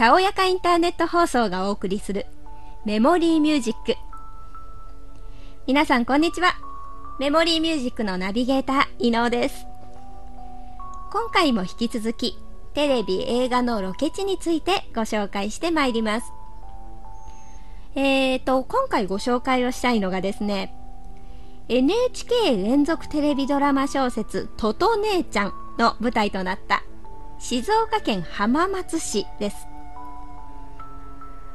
たおやかインターネット放送がお送りするメモリーミュージック。皆さんこんにちは。メモリーミュージックのナビゲーター、伊能です。今回も引き続き、テレビ映画のロケ地についてご紹介してまいります。えーと、今回ご紹介をしたいのがですね、NHK 連続テレビドラマ小説「とと姉ちゃん」の舞台となった静岡県浜松市です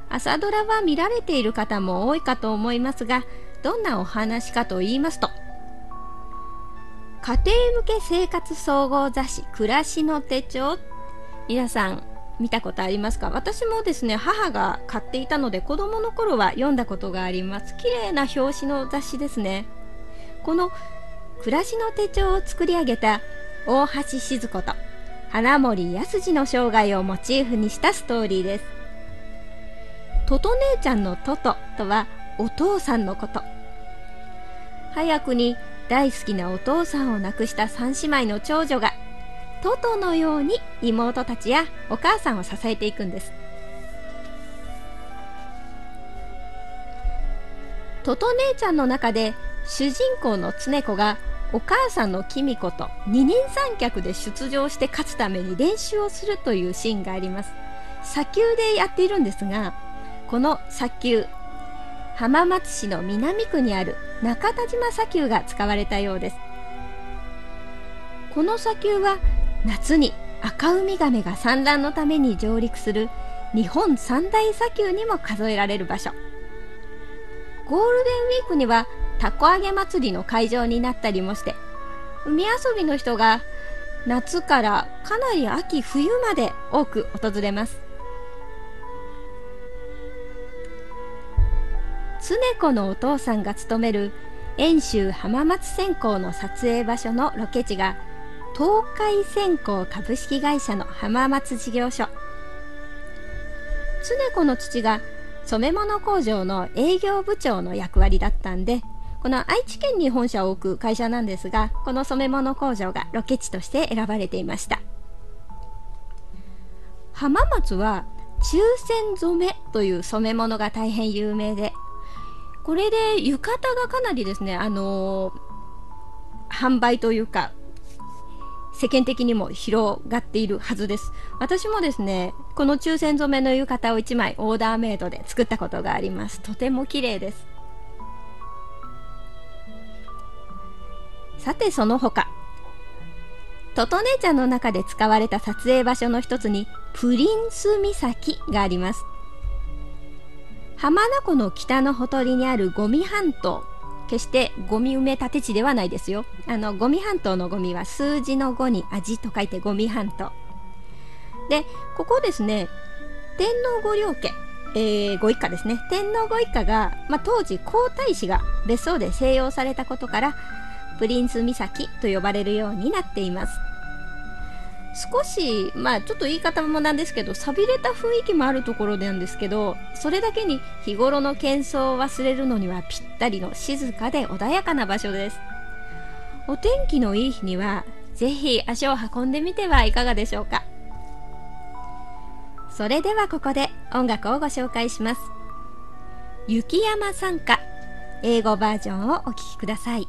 朝ドラは見られている方も多いかと思いますがどんなお話かと言いますと家庭向け生活総合雑誌「暮らしの手帳」皆さん見たことありますか？私もですね母が買っていたので子供の頃は読んだことがあります。綺麗な表紙の雑誌ですね。この暮らしの手帳を作り上げた大橋静子と花森康二の生涯をモチーフにしたストーリーです。トト姉ちゃんのトトとはお父さんのこと。早くに大好きなお父さんを亡くした三姉妹の長女がトトのように妹たちやお母さんを支えていくんです。トト姉ちゃんの中で主人公の常子がお母さんのキミ子と二人三脚で出場して勝つために練習をするというシーンがあります砂丘でやっているんですがこの砂丘浜松市の南区にある中田島砂丘が使われたようです。この砂丘は夏に赤ウミガメが産卵のために上陸する日本三大砂丘にも数えられる場所。ゴールデンウィークにはたこ揚げ祭りの会場になったりもして海遊びの人が夏からかなり秋冬まで多く訪れます。常子のお父さんが勤める遠州浜松線香の撮影場所のロケ地が東海線香株式会社の浜松事業所常子の父が染め物工場の営業部長の役割だったんでこの愛知県に本社を置く会社なんですが、この染め物工場がロケ地として選ばれていました。浜松は抽選染めという染め物が大変有名で、これで浴衣がかなりですね、あのー、販売というか、世間的にも広がっているはずです。私もですね、この抽選染めの浴衣を1枚オーダーメイドで作ったことがあります。とても綺麗です。さてその他、トト姉ちゃんの中で使われた撮影場所の一つに、プリンス岬があります。浜名湖の北のほとりにあるゴミ半島。決してゴミ埋め立て地ではないですよ。あの、ゴミ半島のゴミは数字の5に味と書いてゴミ半島。で、ここですね、天皇御陵家、えー、ご一家ですね。天皇ご一家が、まあ、当時皇太子が別荘で静養されたことから、プリンス岬と呼ばれるようになっています。少し、まあちょっと言い方もなんですけど、寂れた雰囲気もあるところなんですけど、それだけに日頃の喧騒を忘れるのにはぴったりの静かで穏やかな場所です。お天気のいい日には、ぜひ足を運んでみてはいかがでしょうか。それではここで音楽をご紹介します。雪山参加英語バージョンをお聴きください。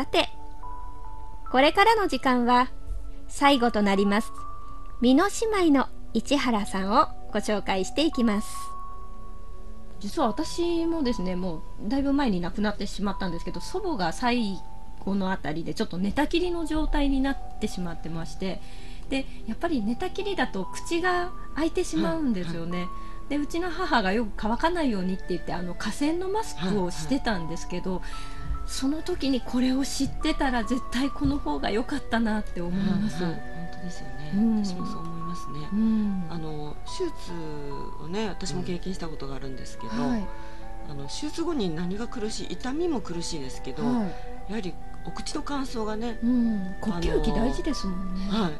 さて、これからの時間は最後となります。美濃姉妹の市原さんをご紹介していきます。実は私もですね、もうだいぶ前に亡くなってしまったんですけど、祖母が最後のあたりでちょっと寝たきりの状態になってしまってまして、で、やっぱり寝たきりだと口が開いてしまうんですよね。でうちの母がよく乾かないようにって言ってあの河川のマスクをしてたんですけど、その時にこれを知ってたら絶対この方が良かったなって思います。はいはい本当ですよね、うん。私もそう思いますね、うん。あの手術をね私も経験したことがあるんですけど、はい。あの手術後に何が苦しい痛みも苦しいですけど、はい。やはりお口の乾燥がね、うん、呼吸器大事ですもんね。はい、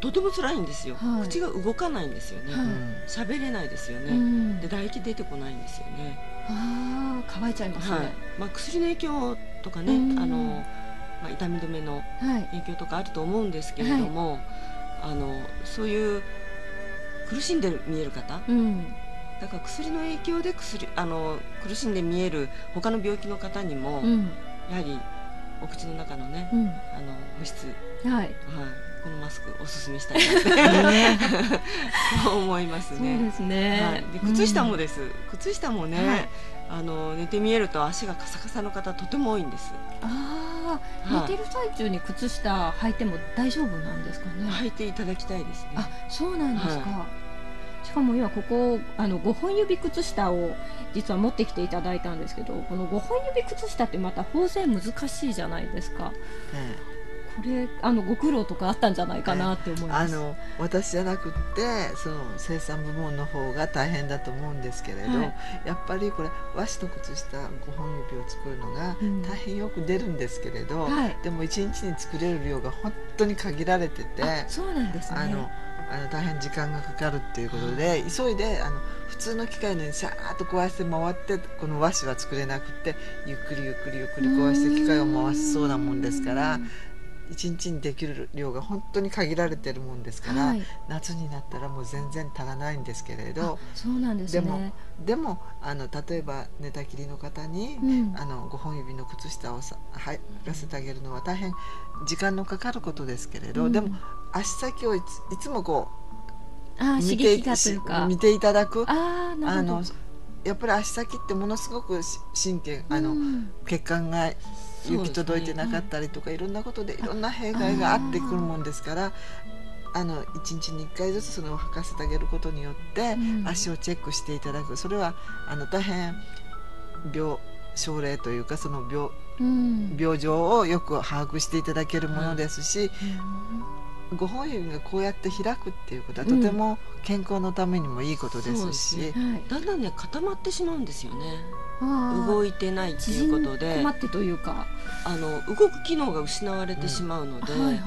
とても辛いんですよ、はい。口が動かないんですよね。はい。喋、れないですよね、うん。で唾液出てこないんですよね、ああ乾いちゃいますね。はい。まあ、薬の影響とかね、うん。あのまあ、痛み止めのはい。影響とかあると思うんですけれども、あのそういう苦しんで見える方？うん。だから薬の影響で薬あの苦しんで見える他の病気の方にも、うん。やはりお口の中のね、うん。あの保湿、はい、はい。このマスクおすすめしたいなってそう思いますそうね。ですね。はい、で靴下もでです、靴下もね、はいあの寝て見えると足がカサカサの方とても多いんです。ああ、はい寝てる最中に靴下履いても大丈夫なんですかね。履いていただきたいですね。あ、そうなんですか。しかも今ここあの5本指靴下を実は持ってきていただいたんですけどこの5本指靴下ってまた縫製難しいじゃないですかえこれあのご苦労とかあったんじゃないかなって思いえます、あの私じゃなくってその生産部門の方が大変だと思うんですけれど、はい。やっぱりこれ和紙と靴下5本指を作るのがうん。大変よく出るんですけれど、はい。でも1日に作れる量が本当に限られてて。あそうなんですね。あのあの大変時間がかかるっていうことで、急いであの普通の機械のようにシャーッと壊して回ってこの和紙は作れなくてゆっくりゆっくりゆっくり壊して機械を回しそうなもんですから1日にできる量が本当に限られてるもんですから、はい。夏になったらもう全然足らないんですけれどそうなんですね。でもでもあの例えば寝たきりの方に、うん。あの5本指の靴下をさ履かせてあげるのは大変時間のかかることですけれど、うん。でも足先をいついつもこう見て見ていただく。ああのやっぱり足先ってものすごくし神経あの、うん。血管が行き届いてなかったりとか、いろんなことでいろんな弊害があってくるもんですからあの1日に1回ずつそれを履かせてあげることによって、うん。足をチェックしていただく。それはあの大変病症例というかその病うん。病状をよく把握していただけるものですし、う5本指がこうやって開くっていうことはとうん。ても健康のためにもいいことですし、ですんはい。だんだんね固まってしまうんですよね。動いてないっていうことで。縮こまってというか。あの動く機能が失われてしまうので、はいはい。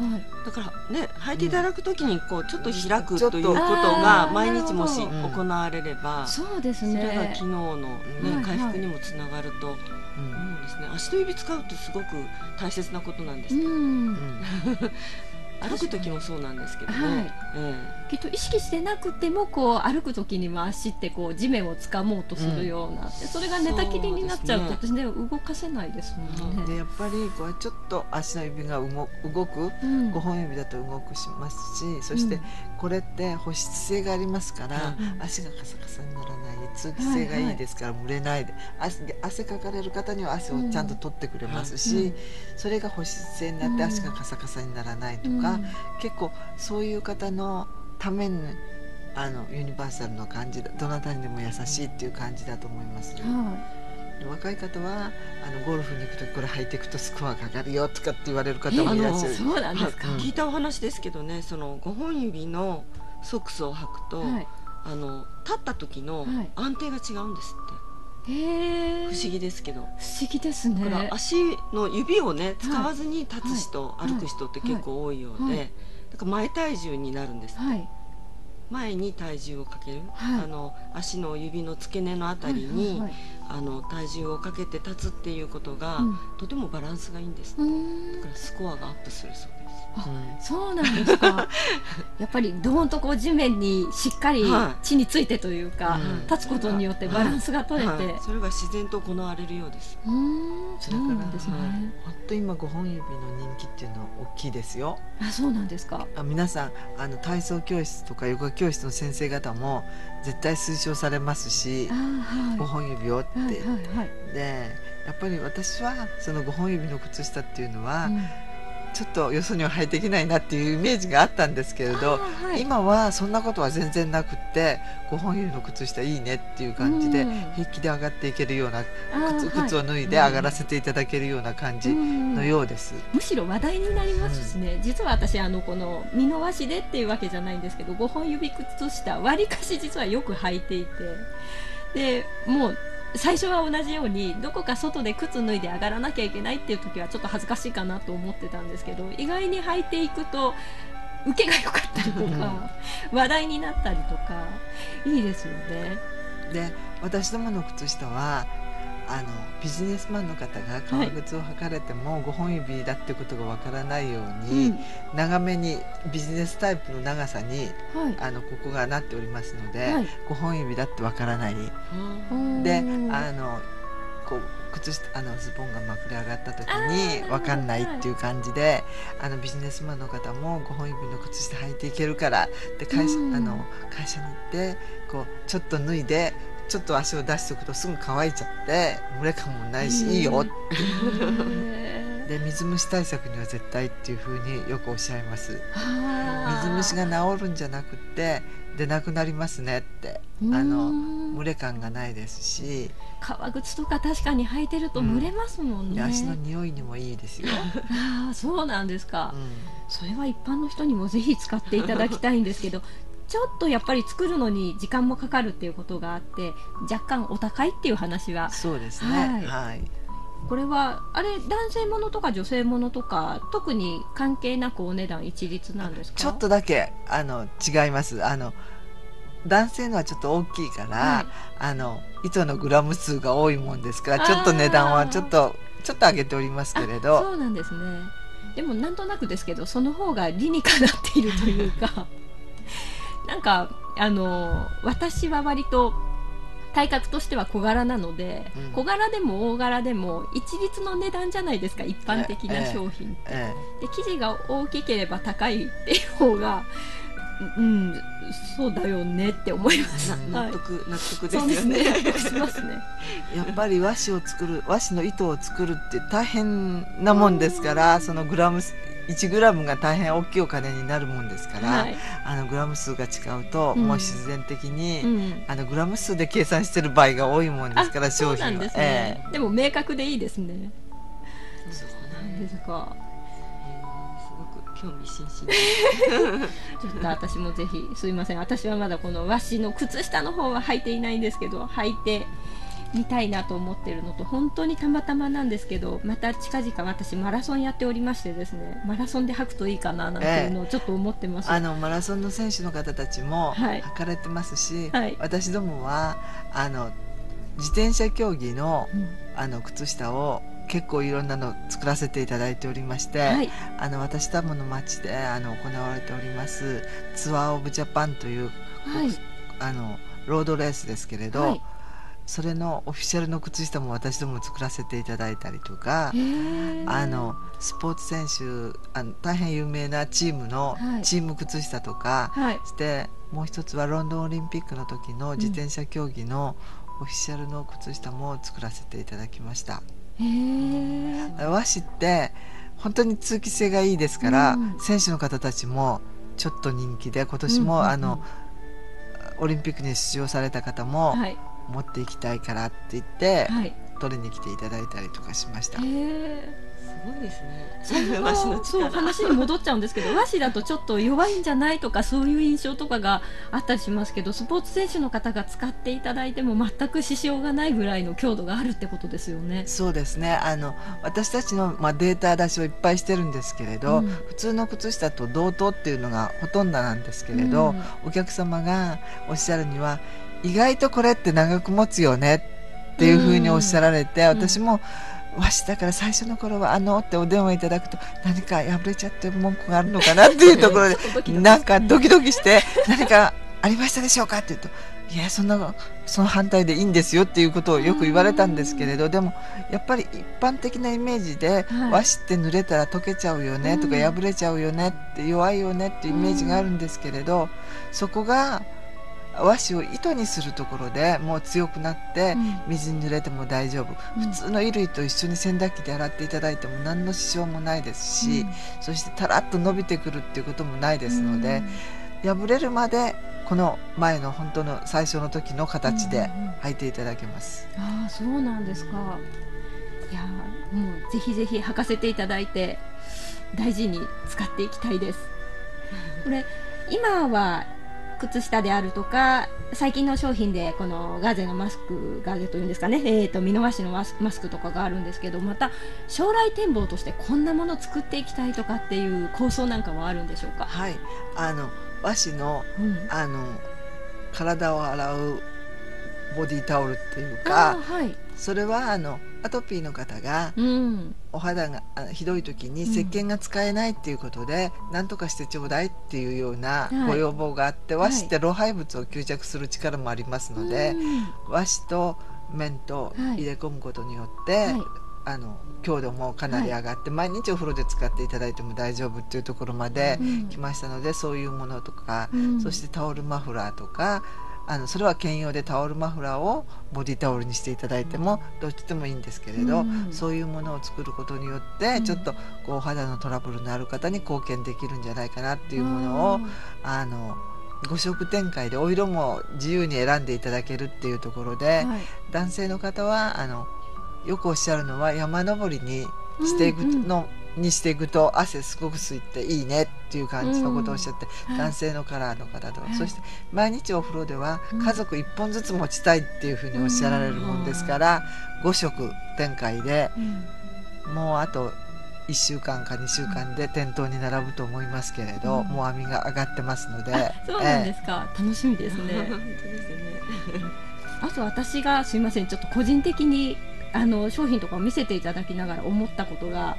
だからね履いていただくときにこうちょっと開くちょっと。ということあがー毎日もし行われれば、そうですそれがね機能の、ねうん回復にもつながると思うん。うんですね。足の指使うってすごく大切なことなんです。うん。うん歩く時もそうなんですけどね。はい。えきっと意識してなくてもこう歩く時には足ってこう地面を掴もうとするような。って、それが寝たきりになっちゃうとね。動かせないですもんね。でやっぱりこうちょっと足の指が動動くうん。5本指だと動くしますしそしてうんこれって保湿性がありますから、うん。足がカサカサにならない通気性がいいですから、蒸れないで。汗汗かかれる方には汗をちゃんと取ってくれますし、うん。それが保湿性になってうん。足がカサカサにならないとうんか、結構そういう方のためにあのユニバーサルの感じだどなたにでも優しいっていう感じだと思います。は若い方はあのゴルフに行くとこれ履いていくとスコアかかるよとかって言われる方もいらっしゃるい、そうなんですか。うん聞いたお話ですけどね、その5本指のソックスを履くと、はい。あの立った時のはい安定が違うんですって、へえ。不思議ですけど。不思議ですね。だから足の指をね使わずに立つ人、はい。歩く人って結構多いようで、はい。だから前体重になるんです、はい。前に体重をかける、はい。あの足の指の付け根のあたりに、あの体重をかけて立つっていうことが、うん。とてもバランスがいいんです、だからスコアがアップするそうあそうなんですか。やっぱりどーんとこう地面にしっかりはい。地についてというか、うん。立つことによってバランスが取れて、はい。それが自然と行われるようです。うーんそうなんですね、本当今5本指の人気っていうのは大きいですよ。あそうなんですか。あ皆さんあの体操教室とかヨガ教室の先生方も絶対推奨されますしあはい。5本指をって、はいはいはい。でやっぱり私はその5本指の靴下っていうのは、うんちょっとよそには履いていけないなっていうイメージがあったんですけれど、はい。今はそんなことは全然なくって5本指の靴下いいねっていう感じでうん。平気で上がっていけるような靴はい。靴を脱いで上がらせていただけるような感じのようです。むしろ話題になりますしね、実は私あのこの美濃和紙でっていうわけじゃないんですけど5本指靴下わりかし実はよく履いていて。でもう最初は同じようにどこか外で靴脱いで上がらなきゃいけないっていう時はちょっと恥ずかしいかなと思ってたんですけど意外に履いていくと受けが良かったりとか 話題になったりとかいいですよね。で私どもの靴下はあのビジネスマンの方が革靴を履かれても5本指だってことがわからないように、うん。長めにビジネスタイプの長さにはい。あのここがなっておりますので、はい。5本指だってわからない。うん。であのこう靴下あのズボンがまくれ上がった時にわかんないっていう感じであのビジネスマンの方も5本指の靴下履いていけるからで会社,、うん。あの会社に行ってこうちょっと脱いでちょっと足を出しておくとすぐ乾いちゃって蒸れ感もないし、いいよ。へー で水虫対策には絶対っていうふうによくおっしゃいます。水虫が治るんじゃなくって出なくなりますねってあのうん蒸れ感がないですし。革靴とか確かに履いてると蒸れますもんね、で足の匂いにもいいですよ、ああそうなんですか、うそれは一般の人にもぜひ使っていただきたいんですけどちょっとやっぱり作るのに時間もかかるっていうことがあって若干お高いっていう話は。ん、そうですはい。ねはい、これはあれ男性ものとか女性ものとか特に関係なくお値段一律なんですか？ちょっとだけあの違います。あの男性のはちょっと大きいから、はい。あの糸のグラム数が多いもんですからちょっと値段はちょっとちょっと上げておりますけれあどそうなんですね。でもなんとなくですけどその方が理にかなっているというかなんかあの私は割と体格としては小柄なので、うん。小柄でも大柄でも一律の値段じゃないですか一般的な商品って、えで生地が大きければ高いっていう方がうんそうだよねって思います、はい。な納得、納得ですね。ね。納得しますね。え やっぱり和紙を作る和紙の糸を作るって大変なもんですからそのグラム数1グラムが大変大きいお金になるもんですから、はい、あのグラム数が違うと、うん。もう必然的に、うん、あのグラム数で計算してる場合が多いもんですから商品はですね、でも明確でいいですね。そうなんね。ですか。えーすごく興味津々。ちょっと私もぜひすいません。私はまだこの和紙の靴下の方は履いていないんですけど履いてみたいなと思ってるのと本当にたまたまなんですけどまた近々私マラソンやっておりましてですねマラソンで履くといいかななんていうのをちょっと思ってます、あのマラソンの選手の方たちもはい。履かれてますし、はい。私どもはあの自転車競技のうん。あの靴下を結構いろんなの作らせていただいておりまして、はい。あの私どもの町であの行われておりますツアー・オブ・ジャパンという、はい。あのロードレースですけれど、はいそれのオフィシャルの靴下も私ども作らせていただいたりとかあのスポーツ選手あの大変有名なチームのはい。チーム靴下とか、はい。してもう一つはロンドンオリンピックの時の自転車競技のオフィシャルの靴下も作らせていただきました。和紙って本当に通気性がいいですから、うん。選手の方たちもちょっと人気で今年も、うんうんうん。あのオリンピックに出場された方も、はい持っていきたいからって言って、はい取りに来ていただいたりとかしました。すごいですそね。和紙ののそう力。話に戻っちゃうんですけど 和紙だとちょっと弱いんじゃないとかそういう印象とかがあったりしますけどスポーツ選手の方が使っていただいても全く支障がないぐらいの強度があるってことですよね。そうですねあの私たちの、まあ、データ出しをいっぱいしてるんですけれど、うん普通の靴下と同等っていうのがほとんどなんですけれど、うんお客様がおっしゃるには意外とこれって長く持つよねっていうふうにおっしゃられて、ん。私も和紙だから最初の頃は「あの」ってお電話いただくと何か破れちゃって文句があるのかなっていうところで なんかドキドキして何かありましたでしょうかって言うといやそんなその反対でいいんですよっていうことをよく言われたんですけれどでもやっぱり一般的なイメージで、はい。和紙って濡れたら溶けちゃうよねとかうん破れちゃうよねって弱いよねっていうイメージがあるんですけれどそこが和紙を糸にするところでもう強くなってうん。水に濡れても大丈夫、うん。普通の衣類と一緒に洗濯機で洗っていただいても何の支障もないですし、うん。そしてたらっと伸びてくるっていうこともないですので、破れるまでこの前の本当の最初の時の形でうんうんうん。履いていただけます。ああそうなんですか。いやーもうぜひぜひ履かせていただいて大事に使っていきたいです。これ今は靴下であるとか最近の商品でこのガーゼのマスクガーゼというんですかね、えー、と美濃和紙のマスマスクとかがあるんですけどまた将来展望としてこんなものを作っていきたいとかっていう構想なんかはあるんでしょうか、はい、あの和紙のうん、あの体を洗うボディタオルっていうあかーはい、それはあのアトピーの方がうん、お肌があひどい時にうん。石鹸が使えないっていうことで何とかしてちょうだいっていうようなはい。ご要望があって、和紙って老廃物を吸着する力もありますので、和紙と綿と入れ込むことによって、はい。あの強度もかなり上がって、毎日お風呂で使っていただいても大丈夫っていうところまでうん。来ましたので、そういうものとか、うん。そしてタオルマフラーとかあのそれは兼用でタオルマフラーをボディタオルにしていただいてもどっちでもいいんですけれど、うん。そういうものを作ることによって、うん。ちょっとこうお肌のトラブルのある方に貢献できるんじゃないかなっていうものをあの5色展開でお色も自由に選んでいただけるっていうところで、はい。男性の方はあのよくおっしゃるのは山登りにしていくの、にしていくと汗すごく吸っていいねっていう感じのことをおっしゃって、はい。男性のカラーの方と、はい。そして毎日お風呂ではうん。家族1本ずつ持ちたいっていうふうにおっしゃられるもんですから、5色展開でうん。もうあと1週間か2週間で店頭に並ぶと思いますけれど、うん。もう網が上がってますので、あそうなんでえすか、楽しみです 本ね当ですね。あと私がすいませんちょっと個人的にあの商品とかを見せていただきながら思ったことが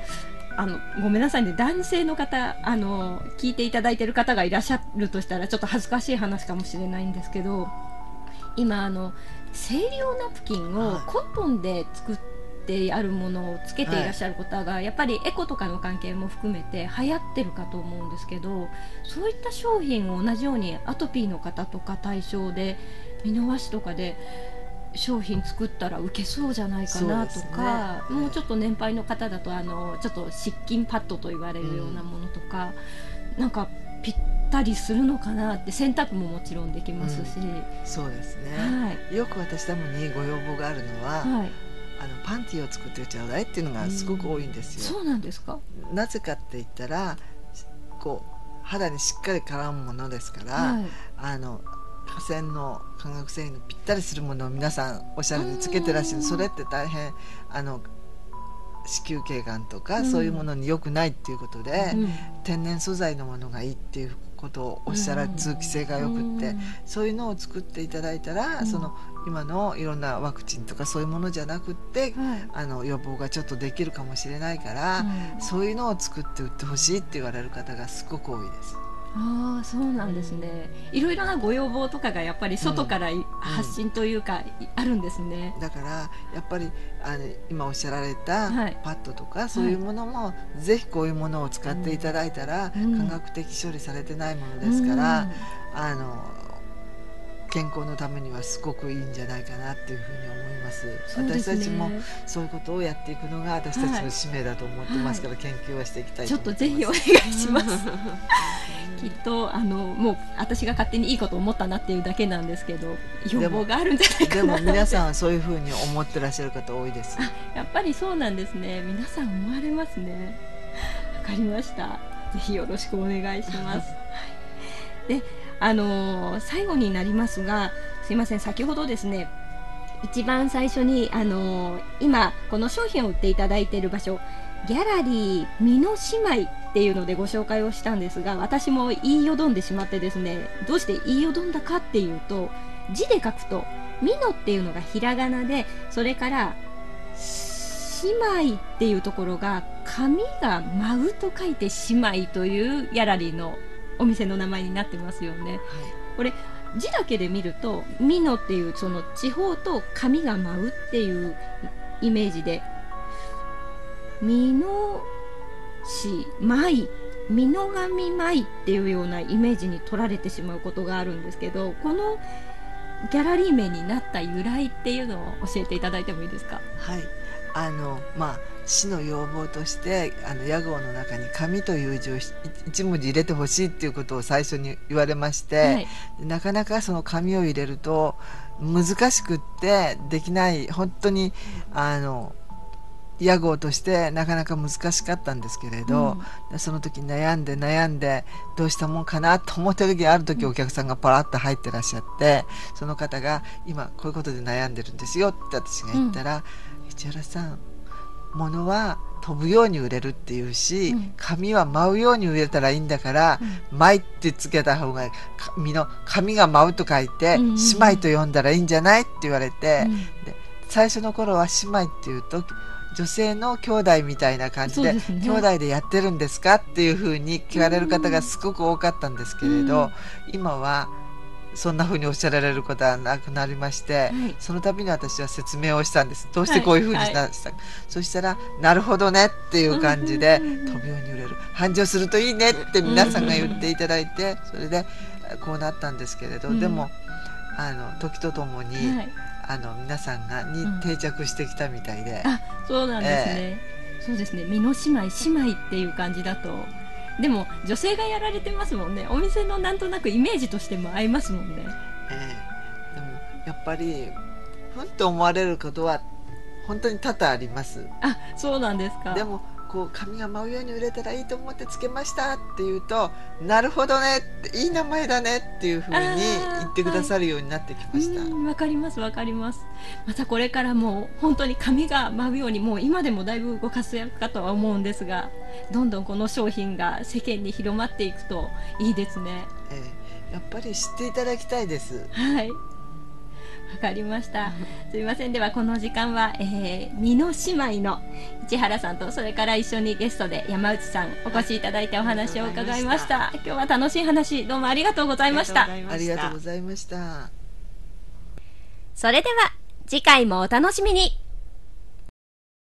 あのごめんなさいね。男性の方あの聞いていただいている方がいらっしゃるとしたらちょっと恥ずかしい話かもしれないんですけど今あの生理用ナプキンをはい。コットンで作ってあるものをつけていらっしゃる方が、やっぱりエコとかの関係も含めて流行ってるかと思うんですけどそういった商品を同じようにアトピーの方とか対象で美濃和紙とかで商品作ったら受けそうじゃないかなとか、ね。もうちょっと年配の方だとあのちょっと湿巾パッドと言われるようなものとか、なんかぴったりするのかなって洗濯ももちろんできますし、そうですね、はい。よく私どもにご要望があるのは、はい、あのパンティーを作ってちょうだいっていうのがすごく多いんですよ。そうなんですか、なぜかって言ったらこう肌にしっかり絡むものですから、はい。あの河川の化学繊維のぴったりするものを皆さんおしゃれにつけてらっしゃうんる。それって大変あの子宮頸がんとか、うん。そういうものに良くないっていうことで、うん。天然素材のものがいいっていうことをおっしゃられうん通気性が良くって、うん。そういうのを作っていただいたら、うん。その今のいろんなワクチンとかそういうものじゃなくって、はい。あの予防がちょっとできるかもしれないから、うん。そういうのを作って売ってほしいって言われる方がすごく多いです。ああそうなんですね、いろいろなご要望とかがやっぱり外からい発信というか、いあるんですね。だからやっぱりあの今おっしゃられたはい。パッドとかそういうものも、ぜひこういうものを使っていただいたら、うん。科学的処理されてないものですから、うん。あの健康のためにはすごくいいんじゃないかなっていうふうに思います。ね。私たちもそういうことをやっていくのが私たちの使命だと思ってますから、研究はしていきたいちょっと思ってます。とぜひお願いします。きっとあのもう私が勝手にいいこと思ったなっていうだけなんですけど要望があるんじゃないかでも皆さんはそういうふうに思ってらっしゃる方多いです。やっぱりそうなんですね。皆さん思われますね。わかりました。ぜひよろしくお願いします。は いであのー最後になりますがすいません先ほどですね一番最初に、あのー今この商品を売っていただいている場所ギャラリー美濃姉妹っていうのでご紹介をしたんですが私も言いよどんでしまってですねどうして言いよどんだかっていうと字で書くと美濃っていうのがひらがなでそれから姉妹っていうところが髪が舞うと書いて姉妹というギャラリーのお店の名前になってますよね。これ字だけで見ると「美濃」っていうその地方と髪が舞うっていうイメージで「美濃市舞」「美濃神舞」っていうようなイメージに取られてしまうことがあるんですけどこのギャラリー名になった由来っていうのを教えていただいてもいいですか？はい。あのまあ市の要望としてあの屋号の中に「紙」という字をひ一文字入れてほしいっていうことを最初に言われまして、はい。でなかなかその紙を入れると難しくってできない本当にあの屋号としてなかなか難しかったんですけれど、でその時悩んで悩んでどうしたもんかなと思った時ある時お客さんがパラッと入ってらっしゃってその方が「今こういうことで悩んでるんですよ」って私が言ったら「市原さん物は飛ぶように売れるっていうし、うん。紙は舞うように売れたらいいんだから、舞ってつけた方がか身の紙が舞うと書いて、うんうんうん。姉妹と呼んだらいいんじゃないって言われて、うん。で最初の頃は姉妹っていうと女性の兄弟みたいな感じでね。兄弟でやってるんですかっていうふうに聞かれる方がすごく多かったんですけれど、今はそんなふうにおっしゃられることはなくなりまして、はい。その度に私は説明をしたんです。どうしてこういうふうにしたか、そしたら「なるほどね」っていう感じでうん飛ぶように売れる。繁盛するといいねって皆さんが言っていただいてそれでこうなったんですけれど、うん。でもあの時とともに、はい。あの皆さんがにうん。定着してきたみたいで、あそうなんですね、そうですね。美濃姉妹姉妹っていう感じだとでも女性がやられてますもんね。お店のなんとなくイメージとしても合いますもんね。ええ。でもやっぱりふんと思われることは本当に多々あります。あそうなんですか。でもこう髪が舞うように売れたらいいと思ってつけましたって言うとなるほどねいい名前だねっていうふうに言ってくださるようになってきました、うんわかりますわかります。またこれからもう本当に髪が舞うようにもう今でもだいぶご活躍かとは思うんですがどんどんこの商品が世間に広まっていくといいですね。ええ。やっぱり知っていただきたいです。はいわかりました。すみません。ではこの時間は、えー、美濃姉妹の市原さんとそれから一緒にゲストで山内さんお越しいただいてお話を伺いました。今日は楽しい話どうもありがとうございました。ありがとうございました。それでは次回もお楽しみに